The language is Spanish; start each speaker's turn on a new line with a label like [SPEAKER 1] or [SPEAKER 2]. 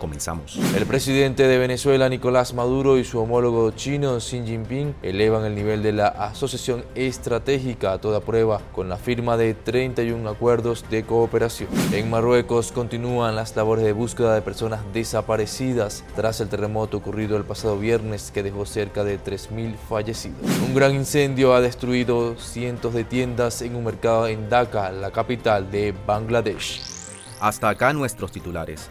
[SPEAKER 1] Comenzamos.
[SPEAKER 2] El presidente de Venezuela, Nicolás Maduro, y su homólogo chino, Xi Jinping, elevan el nivel de la asociación estratégica a toda prueba con la firma de 31 acuerdos de cooperación. En Marruecos continúan las labores de búsqueda de personas desaparecidas tras el terremoto ocurrido el pasado viernes que dejó cerca de 3.000 fallecidos. Un gran incendio ha destruido cientos de tiendas en un mercado en Dhaka, la capital de Bangladesh.
[SPEAKER 1] Hasta acá nuestros titulares.